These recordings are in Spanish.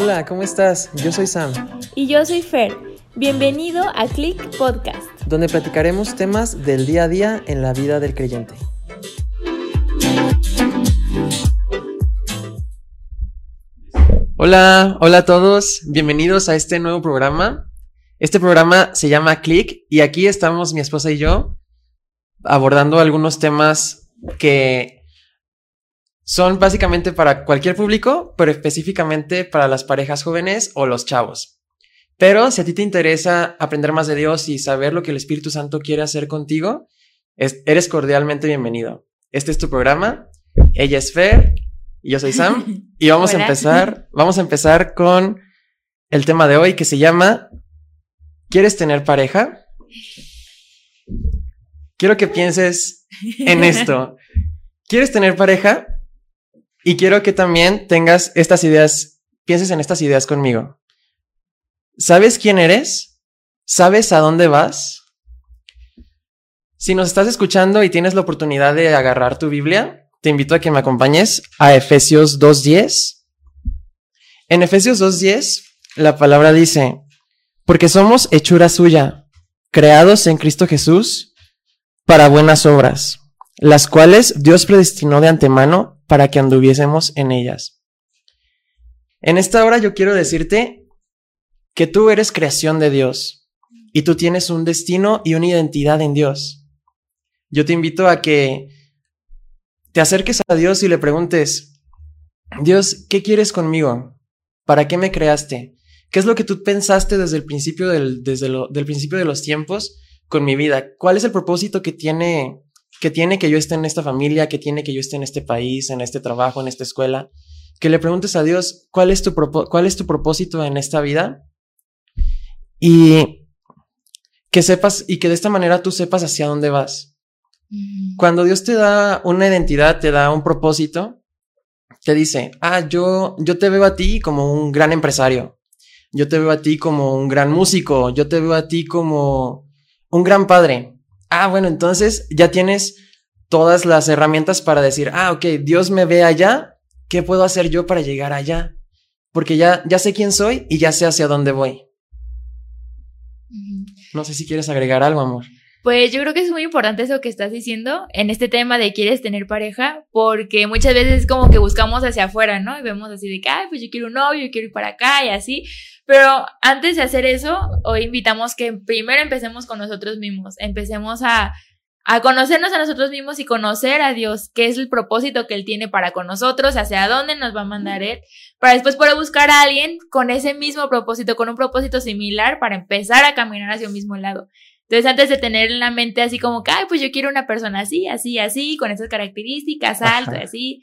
Hola, ¿cómo estás? Yo soy Sam. Y yo soy Fer. Bienvenido a Click Podcast, donde platicaremos temas del día a día en la vida del creyente. Hola, hola a todos, bienvenidos a este nuevo programa. Este programa se llama Click y aquí estamos mi esposa y yo abordando algunos temas que son básicamente para cualquier público, pero específicamente para las parejas jóvenes o los chavos. Pero si a ti te interesa aprender más de Dios y saber lo que el Espíritu Santo quiere hacer contigo, eres cordialmente bienvenido. Este es tu programa. Ella es Fer y yo soy Sam. Y vamos a empezar, vamos a empezar con el tema de hoy que se llama ¿Quieres tener pareja? Quiero que pienses en esto. ¿Quieres tener pareja? Y quiero que también tengas estas ideas, pienses en estas ideas conmigo. ¿Sabes quién eres? ¿Sabes a dónde vas? Si nos estás escuchando y tienes la oportunidad de agarrar tu Biblia, te invito a que me acompañes a Efesios 2.10. En Efesios 2.10, la palabra dice, porque somos hechura suya, creados en Cristo Jesús para buenas obras, las cuales Dios predestinó de antemano para que anduviésemos en ellas. En esta hora yo quiero decirte que tú eres creación de Dios y tú tienes un destino y una identidad en Dios. Yo te invito a que te acerques a Dios y le preguntes, Dios, ¿qué quieres conmigo? ¿Para qué me creaste? ¿Qué es lo que tú pensaste desde el principio del, desde del principio de los tiempos con mi vida? ¿Cuál es el propósito que tiene, que tiene que yo esté en esta familia, que tiene que yo esté en este país, en este trabajo, en esta escuela? Que le preguntes a Dios, ¿cuál es tu, cuál es tu propósito en esta vida? Y que sepas, y que de esta manera tú sepas hacia dónde vas. Cuando Dios te da una identidad, te da un propósito, te dice, ah, yo, yo te veo a ti como un gran empresario, yo te veo a ti como un gran músico, yo te veo a ti como un gran padre. Ah, bueno, entonces ya tienes todas las herramientas para decir, ah, ok, Dios me ve allá, ¿qué puedo hacer yo para llegar allá? Porque ya, ya sé quién soy y ya sé hacia dónde voy. No sé si quieres agregar algo, amor. Pues yo creo que es muy importante eso que estás diciendo en este tema de quieres tener pareja, porque muchas veces es como que buscamos hacia afuera, ¿no? Y vemos así de que, ay, pues yo quiero un novio, yo quiero ir para acá y así. Pero antes de hacer eso, hoy invitamos que primero empecemos con nosotros mismos, empecemos a, a conocernos a nosotros mismos y conocer a Dios, qué es el propósito que Él tiene para con nosotros, hacia dónde nos va a mandar Él, para después poder buscar a alguien con ese mismo propósito, con un propósito similar, para empezar a caminar hacia un mismo lado. Entonces, antes de tener en la mente así como que, ay, pues yo quiero una persona así, así, así, con esas características, alto, así.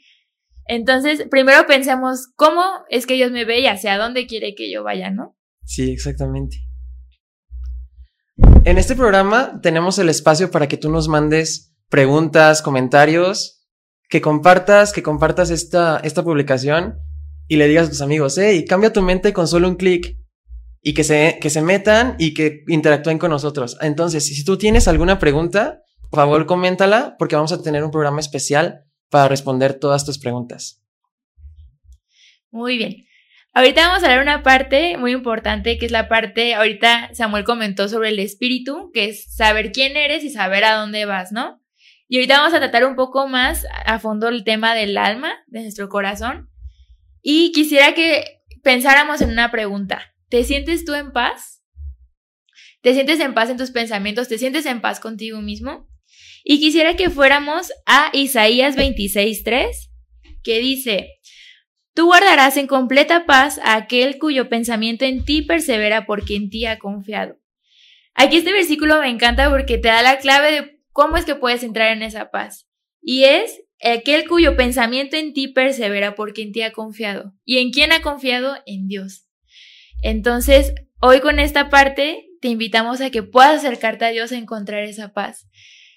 Entonces, primero pensemos cómo es que Dios me ve y hacia dónde quiere que yo vaya, ¿no? Sí, exactamente. En este programa tenemos el espacio para que tú nos mandes preguntas, comentarios, que compartas, que compartas esta, esta publicación y le digas a tus amigos, hey, cambia tu mente con solo un clic y que se, que se metan y que interactúen con nosotros. Entonces, si tú tienes alguna pregunta, por favor, coméntala porque vamos a tener un programa especial para responder todas tus preguntas. Muy bien. Ahorita vamos a hablar una parte muy importante, que es la parte, ahorita Samuel comentó sobre el espíritu, que es saber quién eres y saber a dónde vas, ¿no? Y ahorita vamos a tratar un poco más a fondo el tema del alma, de nuestro corazón. Y quisiera que pensáramos en una pregunta. ¿Te sientes tú en paz? ¿Te sientes en paz en tus pensamientos? ¿Te sientes en paz contigo mismo? Y quisiera que fuéramos a Isaías 26.3, que dice, Tú guardarás en completa paz a aquel cuyo pensamiento en ti persevera porque en ti ha confiado. Aquí este versículo me encanta porque te da la clave de cómo es que puedes entrar en esa paz. Y es aquel cuyo pensamiento en ti persevera porque en ti ha confiado. ¿Y en quién ha confiado? En Dios. Entonces, hoy con esta parte te invitamos a que puedas acercarte a Dios a encontrar esa paz.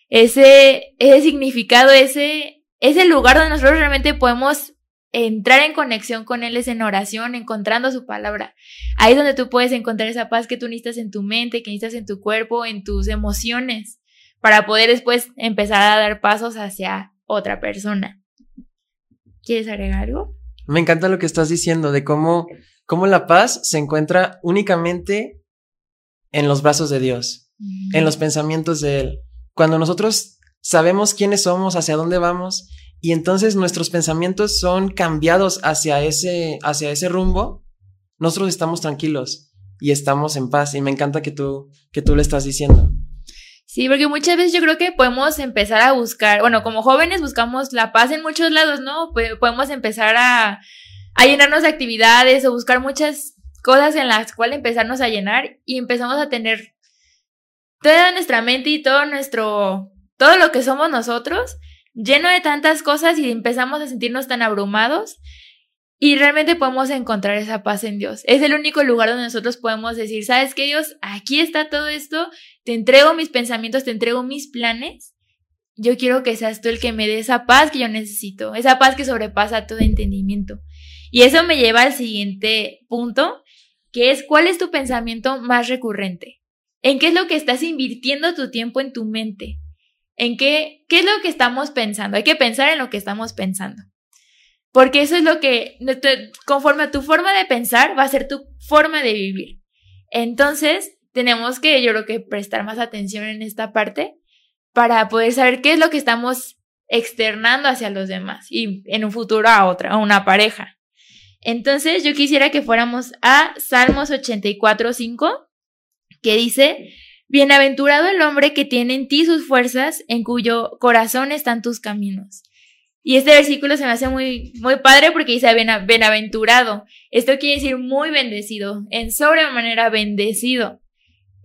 Ese, ese significado, ese, ese lugar donde nosotros realmente podemos entrar en conexión con Él es en oración, encontrando su palabra. Ahí es donde tú puedes encontrar esa paz que tú necesitas en tu mente, que necesitas en tu cuerpo, en tus emociones, para poder después empezar a dar pasos hacia otra persona. ¿Quieres agregar algo? Me encanta lo que estás diciendo de cómo, cómo la paz se encuentra únicamente en los brazos de Dios, en los pensamientos de Él. Cuando nosotros sabemos quiénes somos, hacia dónde vamos, y entonces nuestros pensamientos son cambiados hacia ese, hacia ese rumbo, nosotros estamos tranquilos y estamos en paz. Y me encanta que tú, que tú le estás diciendo. Sí, porque muchas veces yo creo que podemos empezar a buscar, bueno, como jóvenes buscamos la paz en muchos lados, ¿no? Podemos empezar a, llenarnos de actividades o buscar muchas cosas en las cuales empezarnos a llenar y empezamos a tener toda nuestra mente y todo nuestro, todo lo que somos nosotros lleno de tantas cosas y empezamos a sentirnos tan abrumados y realmente podemos encontrar esa paz en Dios. Es el único lugar donde nosotros podemos decir, ¿sabes qué Dios? Aquí está todo esto, te entrego mis pensamientos, te entrego mis planes. Yo quiero que seas tú el que me dé esa paz que yo necesito, esa paz que sobrepasa todo entendimiento. Y eso me lleva al siguiente punto, que es cuál es tu pensamiento más recurrente. ¿En qué es lo que estás invirtiendo tu tiempo en tu mente? ¿En qué, qué es lo que estamos pensando? Hay que pensar en lo que estamos pensando. Porque eso es lo que, conforme a tu forma de pensar, va a ser tu forma de vivir. Entonces, tenemos que, yo creo que prestar más atención en esta parte para poder saber qué es lo que estamos externando hacia los demás y en un futuro a otra, a una pareja. Entonces, yo quisiera que fuéramos a Salmos 84.5, que dice, Bienaventurado el hombre que tiene en ti sus fuerzas, en cuyo corazón están tus caminos. Y este versículo se me hace muy, muy padre porque dice bienaventurado. Esto quiere decir muy bendecido, en sobremanera bendecido.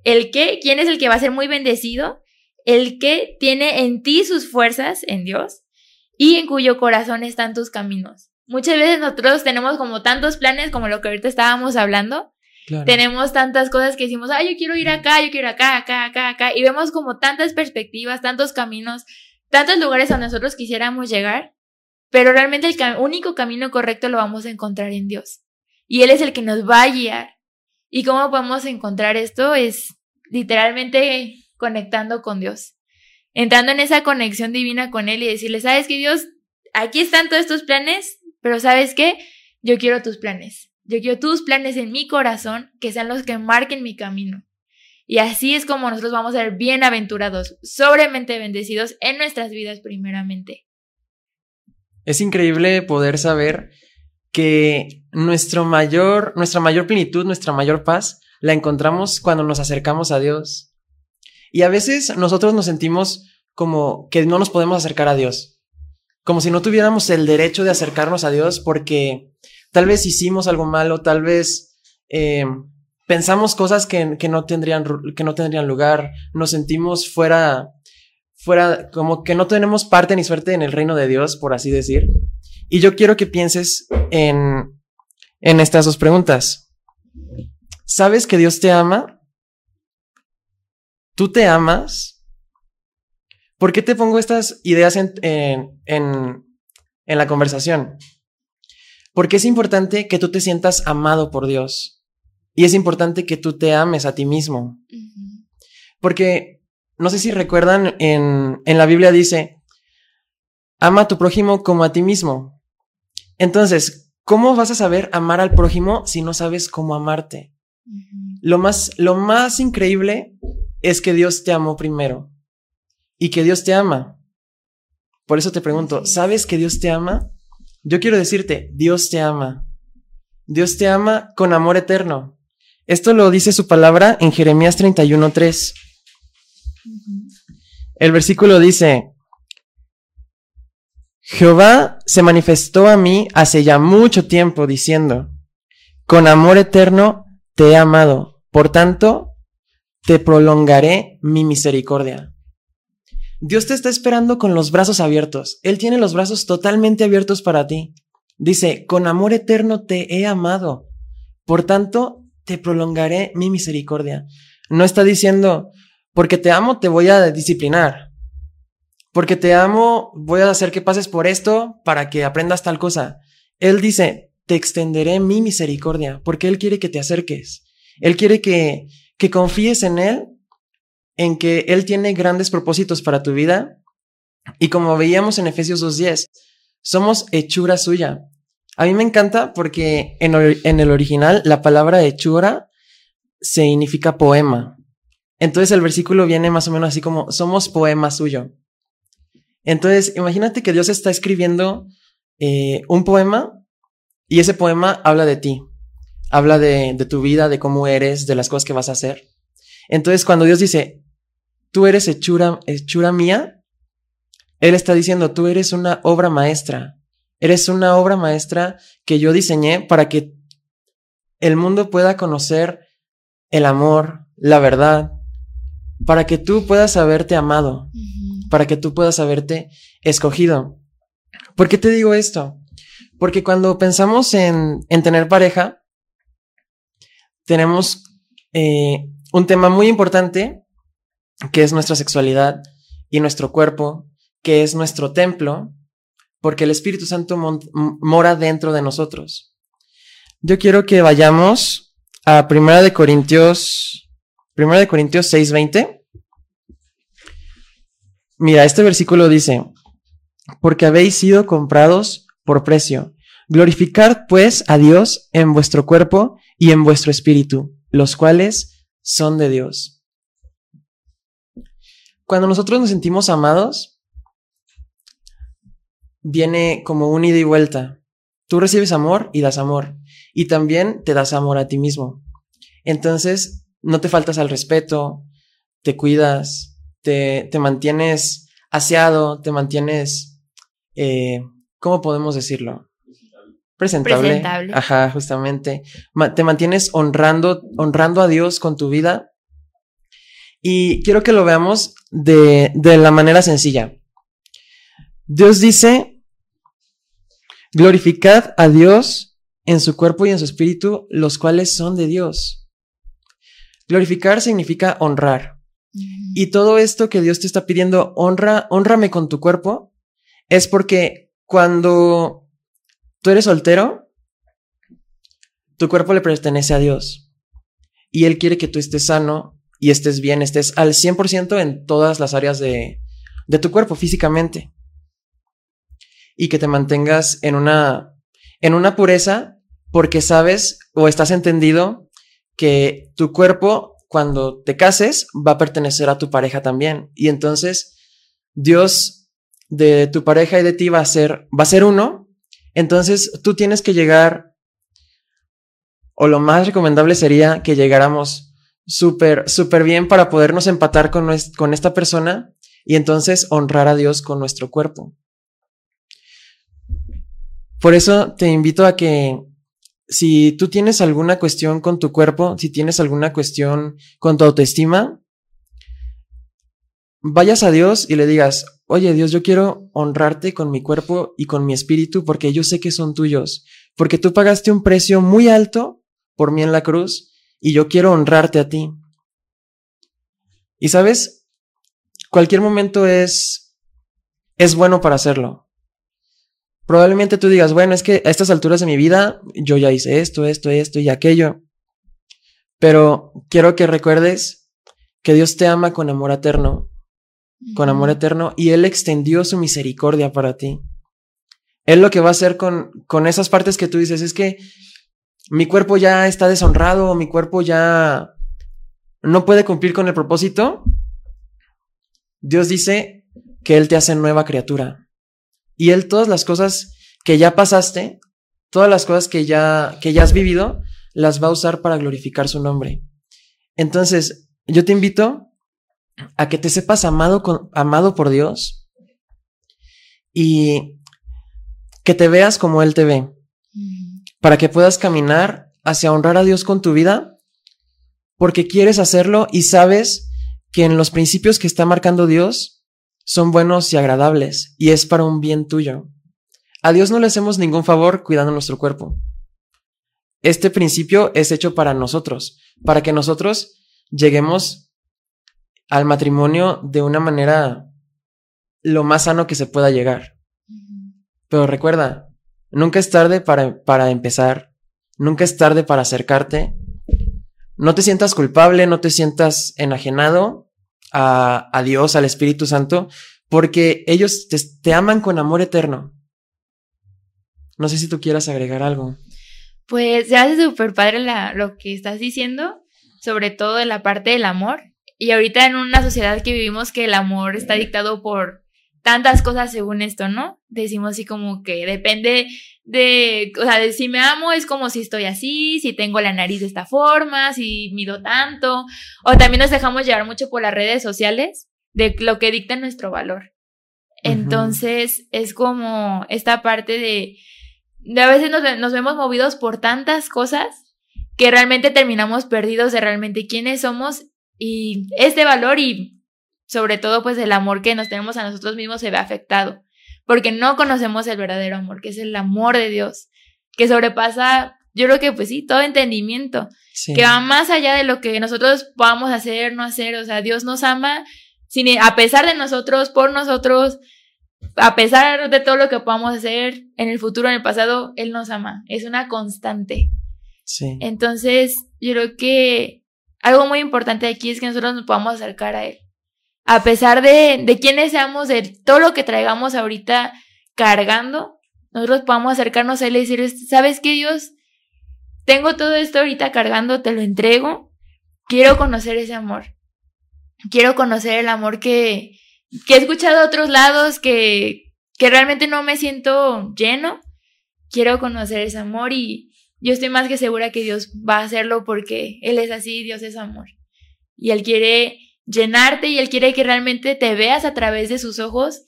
¿El qué? ¿Quién es el que va a ser muy bendecido? El que tiene en ti sus fuerzas, en Dios, y en cuyo corazón están tus caminos. Muchas veces nosotros tenemos como tantos planes como lo que ahorita estábamos hablando. Tenemos tantas cosas que decimos, ah, yo quiero ir acá, yo quiero acá, acá, acá, acá. Y vemos como tantas perspectivas, tantos caminos, tantos lugares a nosotros quisiéramos llegar, pero realmente el único camino correcto lo vamos a encontrar en Dios. Y Él es el que nos va a guiar. ¿Y cómo podemos encontrar esto? Es literalmente conectando con Dios. Entrando en esa conexión divina con Él y decirle, ¿sabes qué Dios? Aquí están todos estos planes, pero ¿sabes qué? Yo quiero tus planes. Yo quiero tus planes en mi corazón, que sean los que marquen mi camino. Y así es como nosotros vamos a ser bienaventurados, sobremente bendecidos en nuestras vidas primeramente. Es increíble poder saber que nuestro mayor, nuestra mayor plenitud, nuestra mayor paz, la encontramos cuando nos acercamos a Dios. Y a veces nosotros nos sentimos como que no nos podemos acercar a Dios, como si no tuviéramos el derecho de acercarnos a Dios porque tal vez hicimos algo malo, tal vez eh, pensamos cosas que, que, no tendrían, que no tendrían lugar, nos sentimos fuera, fuera, como que no tenemos parte ni suerte en el reino de Dios, por así decir. Y yo quiero que pienses en, en estas dos preguntas. ¿Sabes que Dios te ama? ¿Tú te amas? ¿Por qué te pongo estas ideas en, en, en, en la conversación? Porque es importante que tú te sientas amado por Dios. Y es importante que tú te ames a ti mismo. Porque, no sé si recuerdan, en, en la Biblia dice, ama a tu prójimo como a ti mismo. Entonces, ¿cómo vas a saber amar al prójimo si no sabes cómo amarte? Lo más, lo más increíble es que Dios te amó primero y que Dios te ama. Por eso te pregunto, ¿sabes que Dios te ama? Yo quiero decirte, Dios te ama. Dios te ama con amor eterno. Esto lo dice su palabra en Jeremías 31.3. El versículo dice, Jehová se manifestó a mí hace ya mucho tiempo diciendo, con amor eterno te he amado, por tanto, te prolongaré mi misericordia. Dios te está esperando con los brazos abiertos. Él tiene los brazos totalmente abiertos para ti. Dice, con amor eterno te he amado. Por tanto, te prolongaré mi misericordia. No está diciendo, porque te amo, te voy a disciplinar. Porque te amo, voy a hacer que pases por esto para que aprendas tal cosa. Él dice, te extenderé mi misericordia, porque Él quiere que te acerques. Él quiere que, que confíes en Él, en que Él tiene grandes propósitos para tu vida. Y como veíamos en Efesios 2.10, somos hechura suya. A mí me encanta porque en, en el original la palabra hechura significa poema. Entonces el versículo viene más o menos así como, somos poema suyo. Entonces, imagínate que Dios está escribiendo eh, un poema y ese poema habla de ti, habla de, de, tu vida, de cómo eres, de las cosas que vas a hacer. Entonces, cuando Dios dice, tú eres hechura, hechura mía, Él está diciendo, tú eres una obra maestra, eres una obra maestra que yo diseñé para que el mundo pueda conocer el amor, la verdad, para que tú puedas haberte amado, para que tú puedas haberte escogido. ¿Por qué te digo esto? Porque cuando pensamos en, en tener pareja, tenemos eh, un tema muy importante que es nuestra sexualidad y nuestro cuerpo, que es nuestro templo, porque el Espíritu Santo mora dentro de nosotros. Yo quiero que vayamos a Primera de Corintios, Corintios 6:20. Mira, este versículo dice, porque habéis sido comprados por precio. Glorificad pues a Dios en vuestro cuerpo y en vuestro espíritu, los cuales son de Dios. Cuando nosotros nos sentimos amados, viene como un ida y vuelta. Tú recibes amor y das amor, y también te das amor a ti mismo. Entonces, no te faltas al respeto, te cuidas, te, te mantienes aseado, te mantienes eh, ¿cómo podemos decirlo? Presentable. Presentable. Ajá, justamente. te mantienes honrando, honrando a Dios con tu vida. Y quiero que lo veamos de, de la manera sencilla. Dios dice, glorificad a Dios en su cuerpo y en su espíritu, los cuales son de Dios. Glorificar significa honrar. Y todo esto que Dios te está pidiendo, honra, honrame con tu cuerpo, es porque cuando tú eres soltero, tu cuerpo le pertenece a Dios. Y Él quiere que tú estés sano y estés bien, estés al 100% en todas las áreas de, de tu cuerpo físicamente. Y que te mantengas en una, en una pureza porque sabes o estás entendido que tu cuerpo cuando te cases va a pertenecer a tu pareja también y entonces Dios de tu pareja y de ti va a ser, va a ser uno, entonces tú tienes que llegar, o lo más recomendable sería que llegáramos súper, súper bien para podernos empatar con, con esta persona y entonces honrar a Dios con nuestro cuerpo. Por eso te invito a que si tú tienes alguna cuestión con tu cuerpo, si tienes alguna cuestión con tu autoestima, vayas a Dios y le digas, oye Dios, yo quiero honrarte con mi cuerpo y con mi espíritu porque yo sé que son tuyos, porque tú pagaste un precio muy alto por mí en la cruz y yo quiero honrarte a ti. Y sabes, cualquier momento es, es bueno para hacerlo. Probablemente tú digas, bueno, es que a estas alturas de mi vida yo ya hice esto, esto, esto y aquello. Pero quiero que recuerdes que Dios te ama con amor eterno con amor eterno y Él extendió su misericordia para ti. Él lo que va a hacer con, con esas partes que tú dices es que mi cuerpo ya está deshonrado, mi cuerpo ya no puede cumplir con el propósito. Dios dice que Él te hace nueva criatura. Y Él todas las cosas que ya pasaste, todas las cosas que ya, que ya has vivido, las va a usar para glorificar su nombre. Entonces, yo te invito a que te sepas amado, con, amado por Dios y que te veas como Él te ve, para que puedas caminar hacia honrar a Dios con tu vida, porque quieres hacerlo y sabes que en los principios que está marcando Dios son buenos y agradables y es para un bien tuyo. A Dios no le hacemos ningún favor cuidando nuestro cuerpo. Este principio es hecho para nosotros, para que nosotros lleguemos al matrimonio de una manera lo más sano que se pueda llegar. Pero recuerda, nunca es tarde para, para empezar, nunca es tarde para acercarte. No te sientas culpable, no te sientas enajenado a, a Dios, al Espíritu Santo, porque ellos te, te aman con amor eterno. No sé si tú quieras agregar algo. Pues se hace súper padre lo que estás diciendo, sobre todo en la parte del amor. Y ahorita en una sociedad que vivimos que el amor está dictado por tantas cosas según esto, ¿no? Decimos así como que depende de, o sea, de si me amo es como si estoy así, si tengo la nariz de esta forma, si mido tanto, o también nos dejamos llevar mucho por las redes sociales de lo que dicta nuestro valor. Entonces es como esta parte de, de a veces nos, nos vemos movidos por tantas cosas que realmente terminamos perdidos de realmente quiénes somos y este valor y sobre todo pues el amor que nos tenemos a nosotros mismos se ve afectado, porque no conocemos el verdadero amor, que es el amor de Dios, que sobrepasa, yo creo que pues sí, todo entendimiento, que va más allá de lo que nosotros podamos hacer, no hacer, o sea, Dios nos ama sin, a pesar de nosotros, por nosotros, a pesar de todo lo que podamos hacer en el futuro, en el pasado, Él nos ama, es una constante. Sí. Entonces, yo creo que algo muy importante aquí es que nosotros nos podamos acercar a Él a pesar de, de quiénes seamos, de todo lo que traigamos ahorita cargando, nosotros podamos acercarnos a Él y decir, ¿sabes qué Dios? Tengo todo esto ahorita cargando, te lo entrego. Quiero conocer ese amor. Quiero conocer el amor que, que he escuchado a otros lados, que, que realmente no me siento lleno. Quiero conocer ese amor y yo estoy más que segura que Dios va a hacerlo porque Él es así, Dios es amor. Y Él quiere llenarte y Él quiere que realmente te veas a través de sus ojos,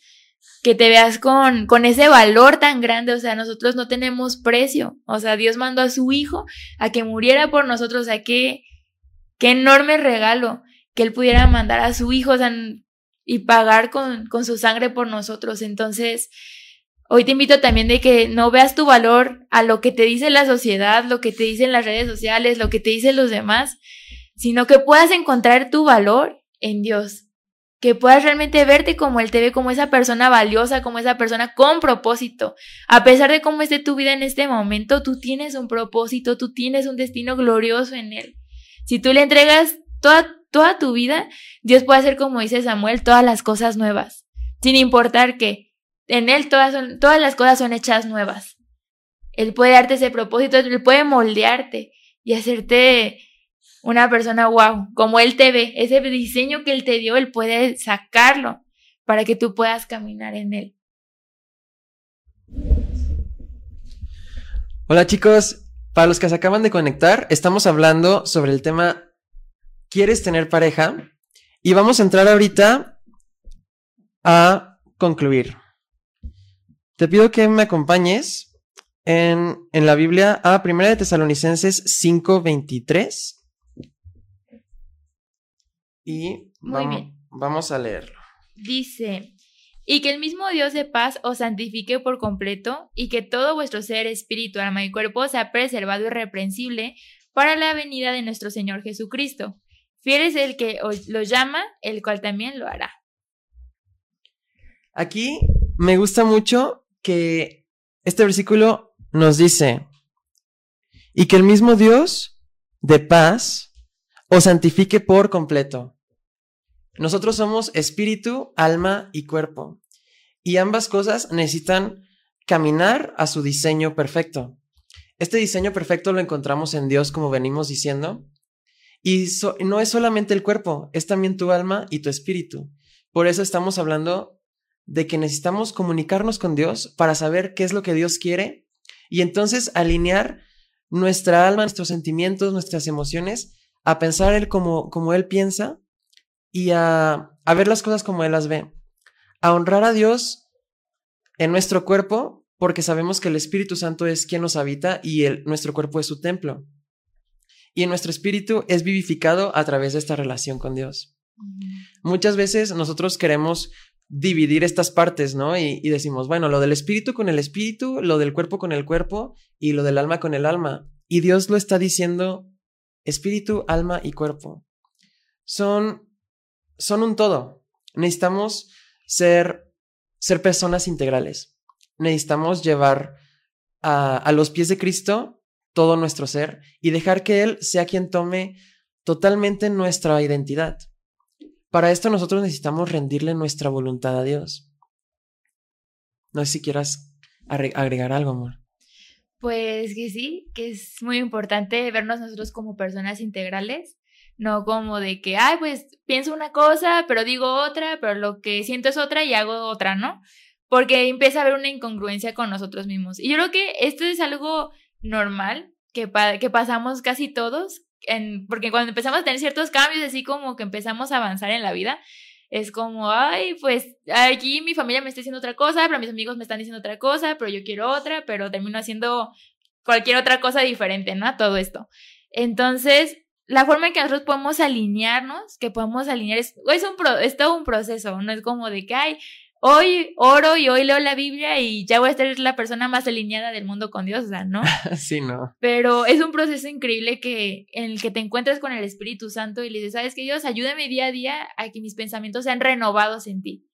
que te veas con, con ese valor tan grande, o sea, nosotros no tenemos precio, o sea, Dios mandó a su Hijo a que muriera por nosotros, o sea, qué, qué enorme regalo que Él pudiera mandar a su Hijo y pagar con, con su sangre por nosotros. Entonces, Hoy te invito también de que no veas tu valor a lo que te dice la sociedad, lo que te dicen las redes sociales, lo que te dicen los demás, sino que puedas encontrar tu valor en Dios. Que puedas realmente verte como Él te ve, como esa persona valiosa, como esa persona con propósito. A pesar de cómo esté tu vida en este momento, tú tienes un propósito, tú tienes un destino glorioso en Él. Si tú le entregas toda, toda tu vida, Dios puede hacer, como dice Samuel, todas las cosas nuevas. Sin importar que en Él todas, todas las cosas son hechas nuevas. Él puede darte ese propósito, Él puede moldearte y hacerte una persona wow, como él te ve, ese diseño que él te dio, él puede sacarlo para que tú puedas caminar en él. Hola chicos, para los que se acaban de conectar, estamos hablando sobre el tema ¿Quieres tener pareja? Y vamos a entrar ahorita a concluir. Te pido que me acompañes en, en la Biblia a 1 de Tesalonicenses 5:23 y vamos, a leerlo. Dice, y que el mismo Dios de paz os santifique por completo, y que todo vuestro ser, espíritu, alma y cuerpo sea preservado irreprensible para la venida de nuestro Señor Jesucristo. Fiel es el que os lo llama, el cual también lo hará. Aquí me gusta mucho que este versículo nos dice, y que el mismo Dios de paz os santifique por completo. Nosotros somos espíritu, alma y cuerpo. Y ambas cosas necesitan caminar a su diseño perfecto. Este diseño perfecto lo encontramos en Dios, como venimos diciendo. Y no es solamente el cuerpo, es también tu alma y tu espíritu. Por eso estamos hablando de que necesitamos comunicarnos con Dios para saber qué es lo que Dios quiere y entonces alinear nuestra alma, nuestros sentimientos, nuestras emociones a pensar Él como, como Él piensa y a, ver las cosas como Él las ve. A honrar a Dios en nuestro cuerpo porque sabemos que el Espíritu Santo es quien nos habita y el, nuestro cuerpo es su templo. Y nuestro espíritu es vivificado a través de esta relación con Dios. Muchas veces nosotros queremos dividir estas partes, ¿no? Y, y, decimos, bueno, lo del espíritu con el espíritu, lo del cuerpo con el cuerpo y lo del alma con el alma. Y Dios lo está diciendo, espíritu, alma y cuerpo. Son son un todo. Necesitamos ser, ser personas integrales. Necesitamos llevar a, a los pies de Cristo todo nuestro ser y dejar que Él sea quien tome totalmente nuestra identidad. Para esto nosotros necesitamos rendirle nuestra voluntad a Dios. No sé si quieras agregar algo, amor. Pues que sí, que es muy importante vernos nosotros como personas integrales, no como de que, ay, pues pienso una cosa, pero digo otra, pero lo que siento es otra y hago otra, ¿no? Porque empieza a haber una incongruencia con nosotros mismos. Y yo creo que esto es algo normal que, que pasamos casi todos, en, porque cuando empezamos a tener ciertos cambios, así como que empezamos a avanzar en la vida, es como, ay, pues aquí mi familia me está diciendo otra cosa, pero mis amigos me están diciendo otra cosa, pero yo quiero otra, pero termino haciendo cualquier otra cosa diferente, ¿no? Todo esto. Entonces, la forma en que nosotros podemos alinearnos, que podemos alinear, es, es, un es todo un proceso, no es como de que, ay, hoy oro y hoy leo la Biblia y ya voy a ser la persona más alineada del mundo con Dios, o sea, ¿no? sí, no. Pero es un proceso increíble que en el que te encuentras con el Espíritu Santo y le dices, ¿sabes qué, Dios? Ayúdame día a día a que mis pensamientos sean renovados en ti.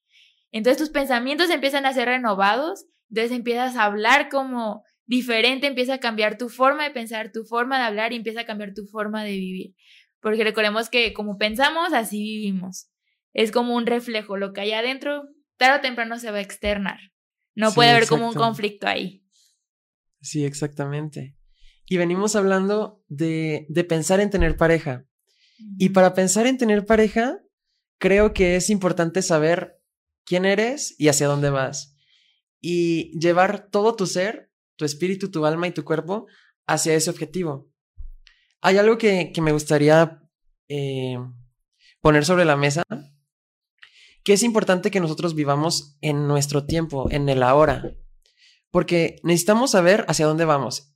Entonces tus pensamientos empiezan a ser renovados, entonces empiezas a hablar como diferente, empieza a cambiar tu forma de pensar, tu forma de hablar y empieza a cambiar tu forma de vivir. Porque recordemos que como pensamos, así vivimos. Es como un reflejo, lo que hay adentro tarde o temprano se va a externar. No puede haber como un conflicto ahí. Sí, exactamente. Y venimos hablando de, de pensar en tener pareja. Y para pensar en tener pareja, creo que es importante saber quién eres y hacia dónde vas. Y llevar todo tu ser, tu espíritu, tu alma y tu cuerpo hacia ese objetivo. Hay algo que, que me gustaría eh, poner sobre la mesa que es importante que nosotros vivamos en nuestro tiempo, en el ahora, porque necesitamos saber hacia dónde vamos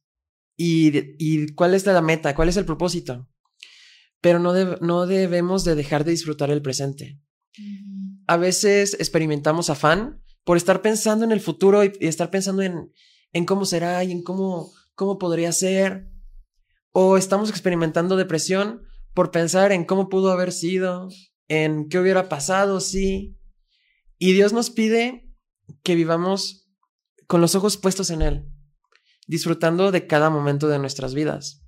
y, cuál es la meta, cuál es el propósito, pero no, no debemos de dejar de disfrutar el presente. A veces experimentamos afán por estar pensando en el futuro y, estar pensando en, en, cómo será y en cómo, cómo podría ser, o estamos experimentando depresión por pensar en cómo pudo haber sido, en qué hubiera pasado, sí. Y Dios nos pide que vivamos con los ojos puestos en Él, disfrutando de cada momento de nuestras vidas.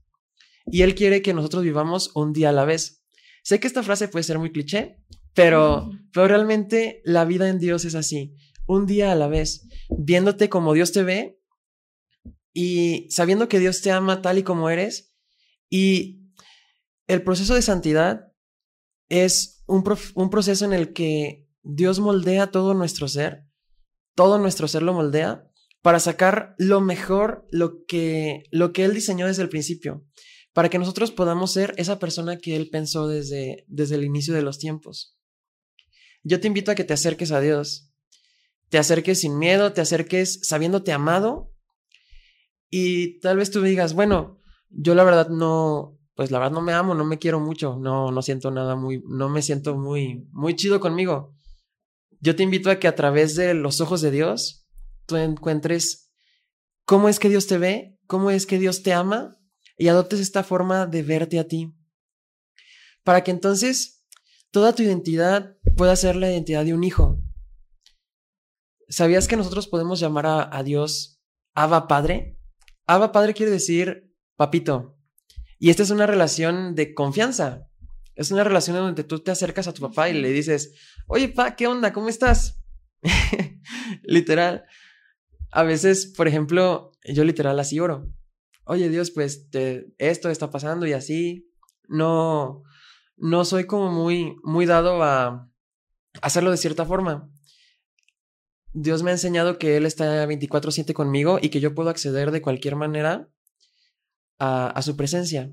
Y Él quiere que nosotros vivamos un día a la vez. Sé que esta frase puede ser muy cliché, pero, pero realmente la vida en Dios es así, un día a la vez, viéndote como Dios te ve y sabiendo que Dios te ama tal y como eres. Y el proceso de santidad es un, proceso en el que Dios moldea todo nuestro ser, todo nuestro ser lo moldea para sacar lo mejor, lo que, lo que Él diseñó desde el principio, para que nosotros podamos ser esa persona que Él pensó desde, desde el inicio de los tiempos. Yo te invito a que te acerques a Dios, te acerques sin miedo, te acerques sabiéndote amado y tal vez tú digas, bueno, yo la verdad no, pues la verdad no me amo, no me quiero mucho, no, no siento nada muy, no me siento muy, muy chido conmigo. Yo te invito a que a través de los ojos de Dios, tú encuentres cómo es que Dios te ve, cómo es que Dios te ama y adoptes esta forma de verte a ti. Para que entonces toda tu identidad pueda ser la identidad de un hijo. ¿Sabías que nosotros podemos llamar a, a Dios Abba Padre? Abba Padre quiere decir papito, y esta es una relación de confianza. Es una relación en donde tú te acercas a tu papá y le dices, oye, pa, ¿qué onda? ¿Cómo estás? literal. A veces, por ejemplo, yo literal así oro. Oye, Dios, pues esto está pasando y así. No, no soy como muy, muy dado a hacerlo de cierta forma. Dios me ha enseñado que Él está 24/7 conmigo y que yo puedo acceder de cualquier manera a, su presencia.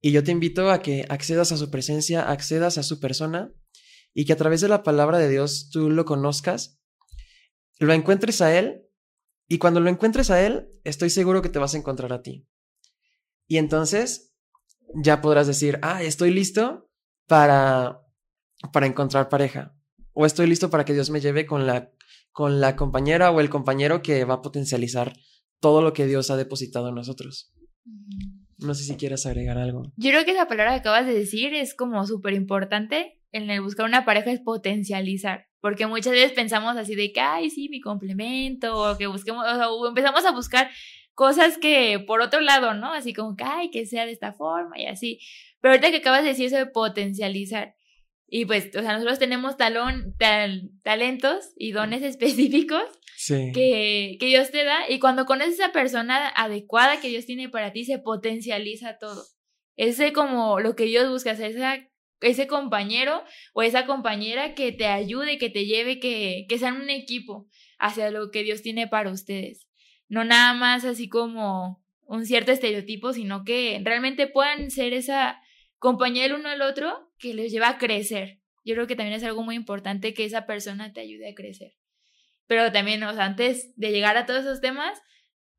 Y yo te invito a que accedas a su presencia, accedas a su persona y que a través de la palabra de Dios tú lo conozcas, lo encuentres a Él y cuando lo encuentres a Él, estoy seguro que te vas a encontrar a ti. Y entonces ya podrás decir, ah, estoy listo para, para encontrar pareja o estoy listo para que Dios me lleve con la, con la compañera o el compañero que va a potencializar todo lo que Dios ha depositado en nosotros. No sé si quieras agregar algo. Yo creo que esa palabra que acabas de decir es como súper importante en el buscar una pareja es potencializar, porque muchas veces pensamos así de que, ay, sí, mi complemento, o que busquemos, o, empezamos a buscar cosas que por otro lado, ¿no? Así como que, ay, que sea de esta forma y así. Pero ahorita que acabas de decir eso de potencializar, Y pues, o sea, nosotros tenemos talón, talentos y dones específicos que, que Dios te da. Y cuando conoces a esa persona adecuada que Dios tiene para ti, se potencializa todo. Ese como lo que Dios busca, esa, ese compañero o esa compañera que te ayude, que te lleve, que, que sean un equipo hacia lo que Dios tiene para ustedes. No nada más así como un cierto estereotipo, sino que realmente puedan ser esa compañía el uno al otro que les lleva a crecer. Yo creo que también es algo muy importante que esa persona te ayude a crecer. Pero también, o sea, antes de llegar a todos esos temas,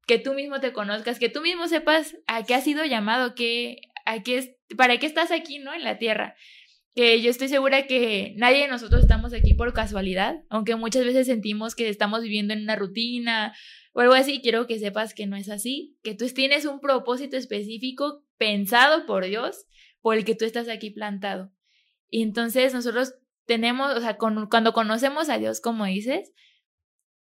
que tú mismo te conozcas, que tú mismo sepas a qué has sido llamado, que, a qué, para qué estás aquí, ¿no? En la tierra. Que yo estoy segura que nadie de nosotros estamos aquí por casualidad, aunque muchas veces sentimos que estamos viviendo en una rutina o algo así, quiero que sepas que no es así, que tú tienes un propósito específico pensado por Dios, por el que tú estás aquí plantado. Y entonces nosotros tenemos, o sea, cuando conocemos a Dios, como dices,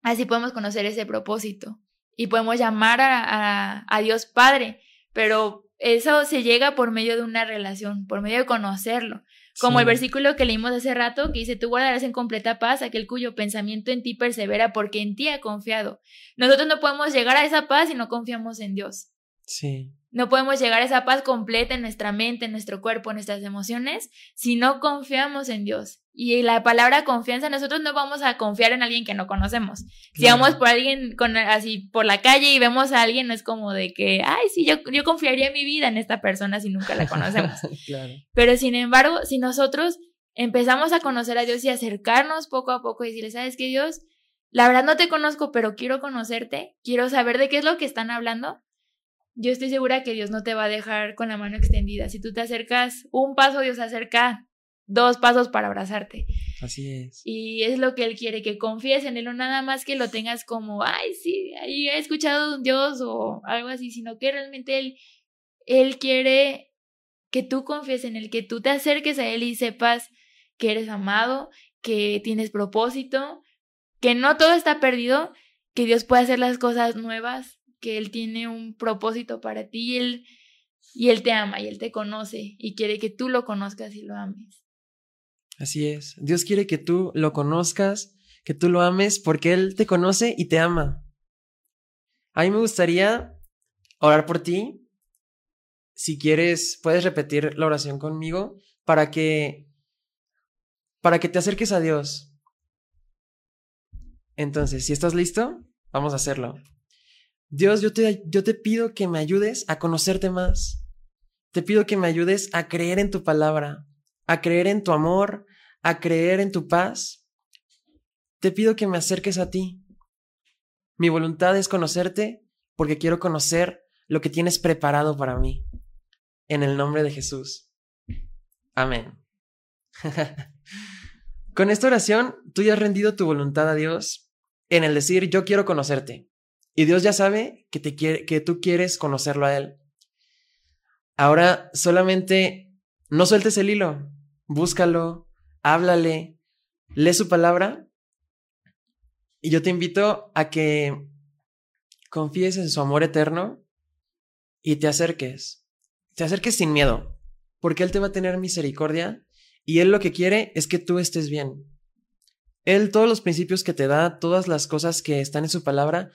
así podemos conocer ese propósito y podemos llamar a, a Dios Padre, pero eso se llega por medio de una relación, por medio de conocerlo. Como el versículo que leímos hace rato, que dice, tú guardarás en completa paz aquel cuyo pensamiento en ti persevera porque en ti ha confiado. Nosotros no podemos llegar a esa paz si no confiamos en Dios. Sí. No podemos llegar a esa paz completa en nuestra mente, en nuestro cuerpo, en nuestras emociones, si no confiamos en Dios. Y la palabra confianza, nosotros no vamos a confiar en alguien que no conocemos. Si vamos por alguien con, así por la calle y vemos a alguien, no es como de que, ay, sí, yo, yo confiaría mi vida en esta persona si nunca la conocemos. Pero sin embargo, si nosotros empezamos a conocer a Dios y acercarnos poco a poco y decirle, ¿sabes qué, Dios? La verdad no te conozco, pero quiero conocerte, quiero saber de qué es lo que están hablando yo estoy segura que Dios no te va a dejar con la mano extendida. Si tú te acercas un paso, Dios acerca dos pasos para abrazarte. Así es. Y es lo que Él quiere, que confíes en Él, no nada más que lo tengas como, ay, sí, ahí he escuchado un Dios o algo así, sino que realmente Él, Él quiere que tú confíes en Él, que tú te acerques a Él y sepas que eres amado, que tienes propósito, que no todo está perdido, que Dios puede hacer las cosas nuevas que Él tiene un propósito para ti y Él, y él te ama y Él te conoce y quiere que tú lo conozcas y lo ames. Así es. Dios quiere que tú lo conozcas, que tú lo ames porque Él te conoce y te ama. A mí me gustaría orar por ti. Si quieres, puedes repetir la oración conmigo para que para que te acerques a Dios. Entonces, si estás listo, vamos a hacerlo. Dios, yo te, yo te pido que me ayudes a conocerte más. Te pido que me ayudes a creer en tu palabra, a creer en tu amor, a creer en tu paz. Te pido que me acerques a ti. Mi voluntad es conocerte porque quiero conocer lo que tienes preparado para mí. En el nombre de Jesús. Amén. Con esta oración, tú ya has rendido tu voluntad a Dios en el decir, yo quiero conocerte. Y Dios ya sabe que, te quiere, que tú quieres conocerlo a Él. Ahora solamente no sueltes el hilo, búscalo, háblale, lee su palabra. Y yo te invito a que confíes en su amor eterno y te acerques. Te acerques sin miedo, porque Él te va a tener misericordia y Él lo que quiere es que tú estés bien. Él, todos los principios que te da, todas las cosas que están en su palabra,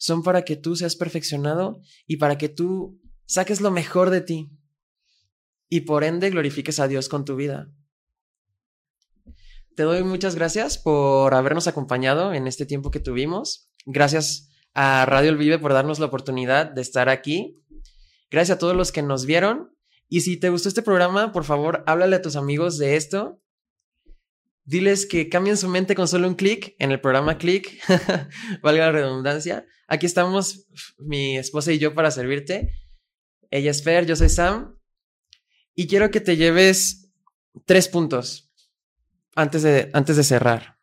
son para que tú seas perfeccionado y para que tú saques lo mejor de ti y por ende glorifiques a Dios con tu vida. Te doy muchas gracias por habernos acompañado en este tiempo que tuvimos. Gracias a Radio El Vive por darnos la oportunidad de estar aquí. Gracias a todos los que nos vieron. Y si te gustó este programa, por favor, háblale a tus amigos de esto Diles que cambien su mente con solo un clic en el programa Click, valga la redundancia. Aquí estamos mi esposa y yo para servirte. Ella es Fer, yo soy Sam. Y quiero que te lleves tres puntos antes de, antes de cerrar.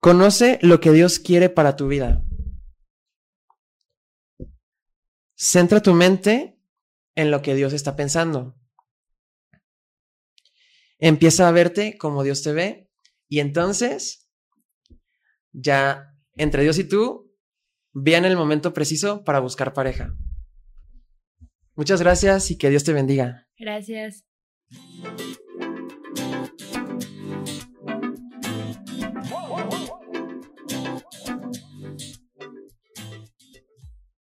Conoce lo que Dios quiere para tu vida. Centra tu mente en lo que Dios está pensando. Empieza a verte como Dios te ve y entonces ya entre Dios y tú vean el momento preciso para buscar pareja. Muchas gracias y que Dios te bendiga. Gracias.